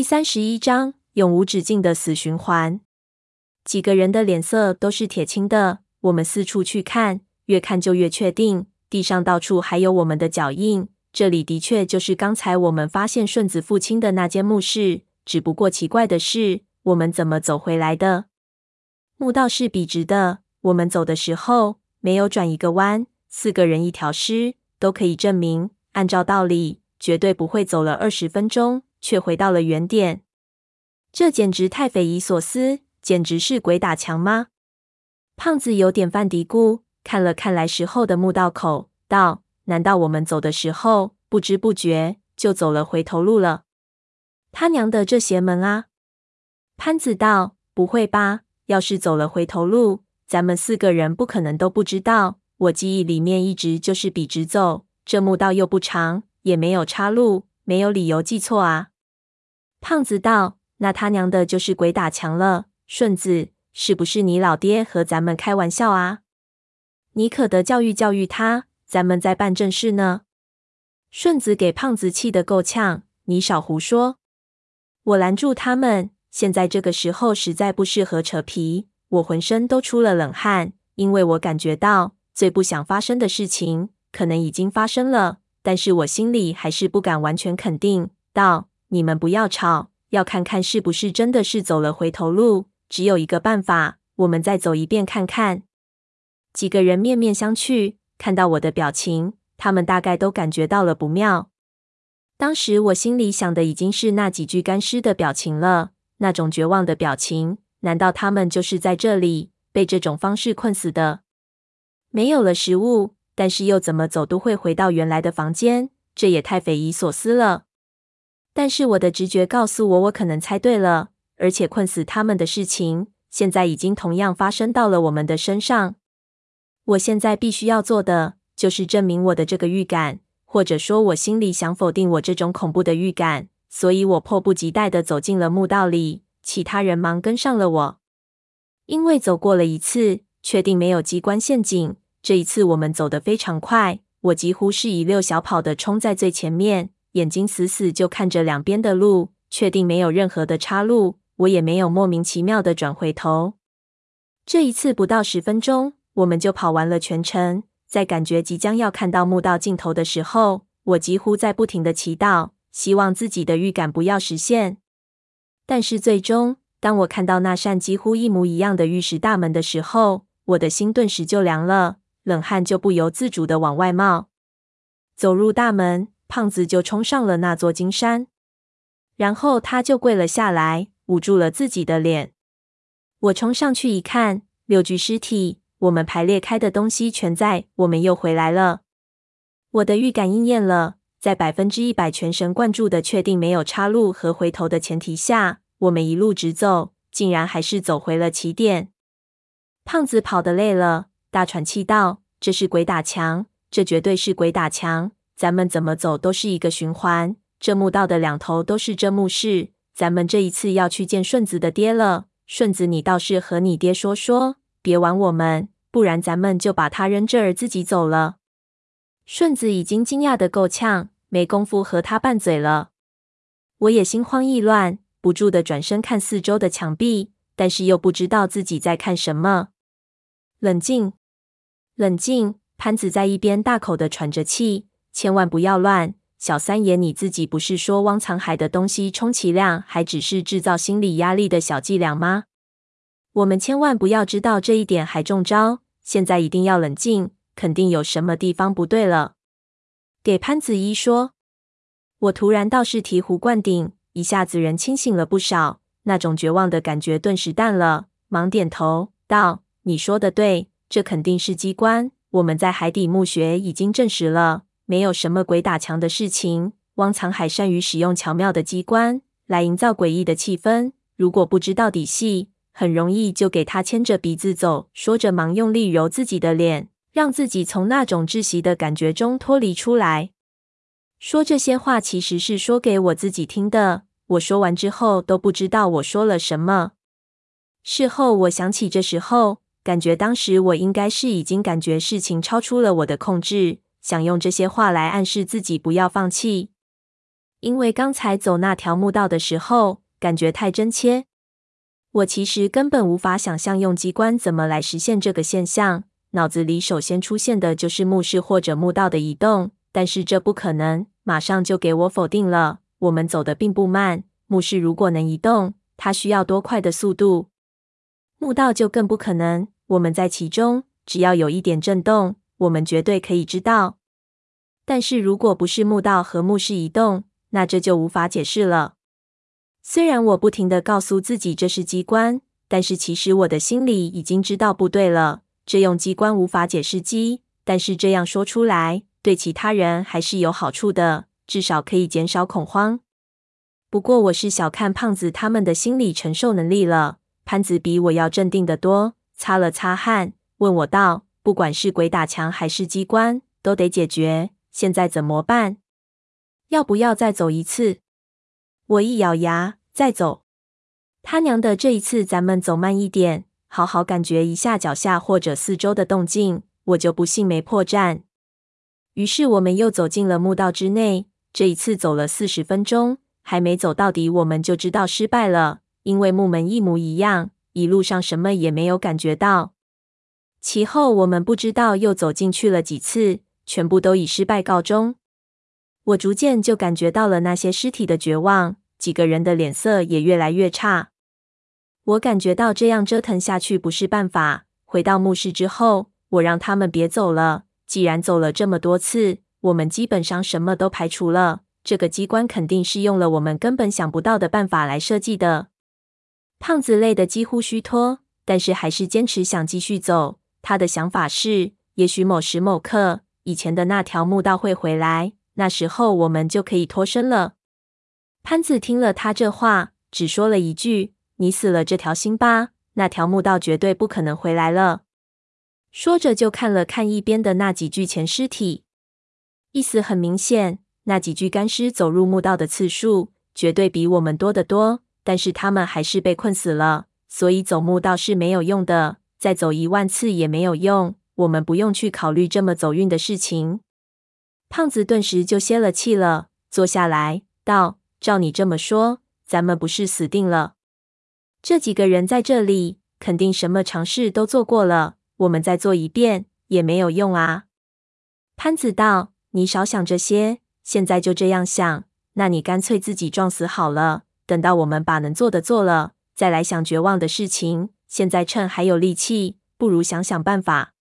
第三十一章永无止境的死循环。几个人的脸色都是铁青的。我们四处去看，越看就越确定，地上到处还有我们的脚印。这里的确就是刚才我们发现顺子父亲的那间墓室。只不过奇怪的是，我们怎么走回来的？墓道是笔直的，我们走的时候没有转一个弯。四个人一条尸，都可以证明，按照道理，绝对不会走了二十分钟，却回到了原点。这简直太匪夷所思，简直是鬼打墙吗？胖子有点犯嘀咕，看了看来时候的墓道口，道：“难道我们走的时候，不知不觉就走了回头路了？”他娘的，这邪门啊！潘子道：“不会吧？要是走了回头路，咱们四个人不可能都不知道。”我记忆里面一直就是笔直走，这墓道又不长，也没有岔路，没有理由记错啊。胖子道：“那他娘的，就是鬼打墙了。顺子，是不是你老爹和咱们开玩笑啊？你可得教育教育他，咱们在办正事呢。”顺子给胖子气得够呛：“你少胡说！”我拦住他们，现在这个时候实在不适合扯皮。我浑身都出了冷汗，因为我感觉到。最不想发生的事情，可能已经发生了，但是我心里还是不敢完全肯定。道：“你们不要吵，要看看是不是真的是走了回头路。只有一个办法，我们再走一遍看看。”几个人面面相觑，看到我的表情，他们大概都感觉到了不妙。当时我心里想的已经是那几具干尸的表情了，那种绝望的表情。难道他们就是在这里被这种方式困死的？没有了食物，但是又怎么走都会回到原来的房间，这也太匪夷所思了。但是我的直觉告诉我，我可能猜对了，而且困死他们的事情，现在已经同样发生到了我们的身上。我现在必须要做的，就是证明我的这个预感，或者说，我心里想否定我这种恐怖的预感。所以我迫不及待地走进了墓道里，其他人忙跟上了我，因为走过了一次，确定没有机关陷阱。这一次我们走得非常快，我几乎是一溜小跑的冲在最前面，眼睛死死就看着两边的路，确定没有任何的岔路，我也没有莫名其妙的转回头。这一次不到十分钟，我们就跑完了全程。在感觉即将要看到墓道尽头的时候，我几乎在不停的祈祷，希望自己的预感不要实现。但是最终，当我看到那扇几乎一模一样的玉石大门的时候，我的心顿时就凉了。冷汗就不由自主的往外冒。走入大门，胖子就冲上了那座金山，然后他就跪了下来，捂住了自己的脸。我冲上去一看，六具尸体，我们排列开的东西全在。我们又回来了。我的预感应验了，在百分之一百全神贯注的确定没有岔路和回头的前提下，我们一路直走，竟然还是走回了起点。胖子跑得累了。大喘气道：“这是鬼打墙，这绝对是鬼打墙！咱们怎么走都是一个循环。这墓道的两头都是这墓室，咱们这一次要去见顺子的爹了。顺子，你倒是和你爹说说，别玩我们，不然咱们就把他扔这儿自己走了。”顺子已经惊讶的够呛，没工夫和他拌嘴了。我也心慌意乱，不住的转身看四周的墙壁，但是又不知道自己在看什么。冷静。冷静！潘子在一边大口的喘着气，千万不要乱。小三爷，你自己不是说汪藏海的东西充其量还只是制造心理压力的小伎俩吗？我们千万不要知道这一点还中招。现在一定要冷静，肯定有什么地方不对了。给潘子一说，我突然倒是醍醐灌顶，一下子人清醒了不少，那种绝望的感觉顿时淡了，忙点头道：“你说的对。”这肯定是机关，我们在海底墓穴已经证实了，没有什么鬼打墙的事情。汪藏海善于使用巧妙的机关来营造诡异的气氛，如果不知道底细，很容易就给他牵着鼻子走。说着，忙用力揉自己的脸，让自己从那种窒息的感觉中脱离出来。说这些话其实是说给我自己听的。我说完之后都不知道我说了什么。事后我想起这时候。感觉当时我应该是已经感觉事情超出了我的控制，想用这些话来暗示自己不要放弃。因为刚才走那条木道的时候，感觉太真切。我其实根本无法想象用机关怎么来实现这个现象。脑子里首先出现的就是墓室或者墓道的移动，但是这不可能，马上就给我否定了。我们走的并不慢，墓室如果能移动，它需要多快的速度？墓道就更不可能。我们在其中，只要有一点震动，我们绝对可以知道。但是如果不是墓道和墓室移动，那这就无法解释了。虽然我不停地告诉自己这是机关，但是其实我的心里已经知道不对了。这用机关无法解释机，但是这样说出来对其他人还是有好处的，至少可以减少恐慌。不过我是小看胖子他们的心理承受能力了。潘子比我要镇定得多，擦了擦汗，问我道：“不管是鬼打墙还是机关，都得解决。现在怎么办？要不要再走一次？”我一咬牙。再走，他娘的！这一次咱们走慢一点，好好感觉一下脚下或者四周的动静。我就不信没破绽。于是我们又走进了墓道之内。这一次走了四十分钟，还没走到底，我们就知道失败了，因为木门一模一样，一路上什么也没有感觉到。其后我们不知道又走进去了几次，全部都以失败告终。我逐渐就感觉到了那些尸体的绝望。几个人的脸色也越来越差，我感觉到这样折腾下去不是办法。回到墓室之后，我让他们别走了。既然走了这么多次，我们基本上什么都排除了。这个机关肯定是用了我们根本想不到的办法来设计的。胖子累得几乎虚脱，但是还是坚持想继续走。他的想法是，也许某时某刻，以前的那条墓道会回来，那时候我们就可以脱身了。潘子听了他这话，只说了一句：“你死了这条心吧，那条墓道绝对不可能回来了。”说着就看了看一边的那几具前尸体，意思很明显，那几具干尸走入墓道的次数绝对比我们多得多，但是他们还是被困死了，所以走墓道是没有用的，再走一万次也没有用。我们不用去考虑这么走运的事情。胖子顿时就泄了气了，坐下来道。照你这么说，咱们不是死定了？这几个人在这里，肯定什么尝试都做过了。我们再做一遍也没有用啊。潘子道：“你少想这些，现在就这样想。那你干脆自己撞死好了。等到我们把能做的做了，再来想绝望的事情。现在趁还有力气，不如想想办法。”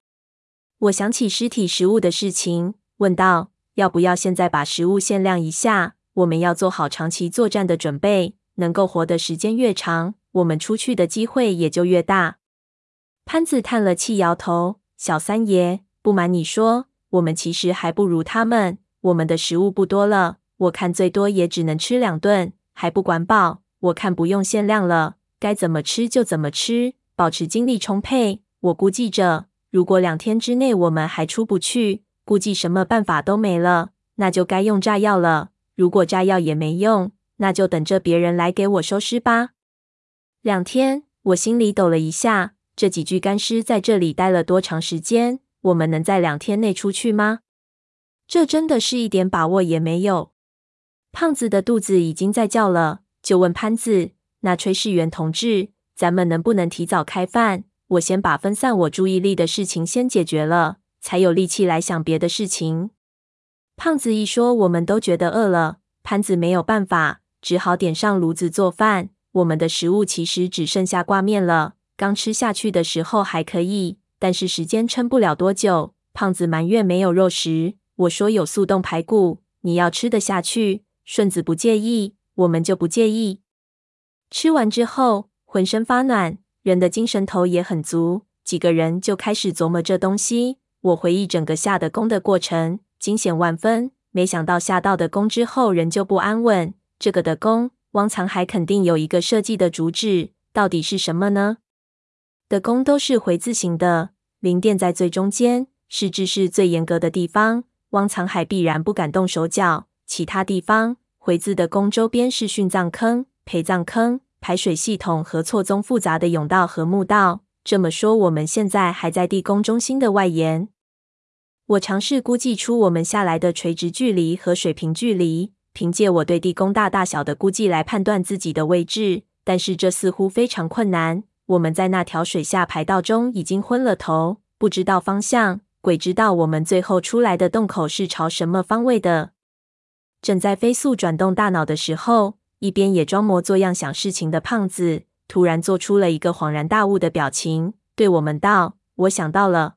我想起尸体食物的事情，问道：“要不要现在把食物限量一下？”我们要做好长期作战的准备，能够活的时间越长，我们出去的机会也就越大。潘子叹了气，摇头：“小三爷，不瞒你说，我们其实还不如他们。我们的食物不多了，我看最多也只能吃两顿，还不管饱。我看不用限量了，该怎么吃就怎么吃，保持精力充沛。我估计着，如果两天之内我们还出不去，估计什么办法都没了，那就该用炸药了。”如果炸药也没用，那就等着别人来给我收尸吧。两天，我心里抖了一下。这几具干尸在这里待了多长时间？我们能在两天内出去吗？这真的是一点把握也没有。胖子的肚子已经在叫了，就问潘子：“那炊事员同志，咱们能不能提早开饭？我先把分散我注意力的事情先解决了，才有力气来想别的事情。”胖子一说，我们都觉得饿了。潘子没有办法，只好点上炉子做饭。我们的食物其实只剩下挂面了。刚吃下去的时候还可以，但是时间撑不了多久。胖子埋怨没有肉食，我说有速冻排骨，你要吃得下去。顺子不介意，我们就不介意。吃完之后，浑身发暖，人的精神头也很足。几个人就开始琢磨这东西。我回忆整个下的功的过程。惊险万分，没想到下到的工之后仍旧不安稳。这个的工，汪藏海肯定有一个设计的主旨，到底是什么呢？的工都是回字形的，灵殿在最中间，是制式最严格的地方。汪藏海必然不敢动手脚，其他地方回字的宫周边是殉葬坑、陪葬坑、排水系统和错综复杂的甬道和墓道。这么说，我们现在还在地宫中心的外沿。我尝试估计出我们下来的垂直距离和水平距离，凭借我对地宫大大小的估计来判断自己的位置，但是这似乎非常困难。我们在那条水下排道中已经昏了头，不知道方向。鬼知道我们最后出来的洞口是朝什么方位的。正在飞速转动大脑的时候，一边也装模作样想事情的胖子，突然做出了一个恍然大悟的表情，对我们道：“我想到了。”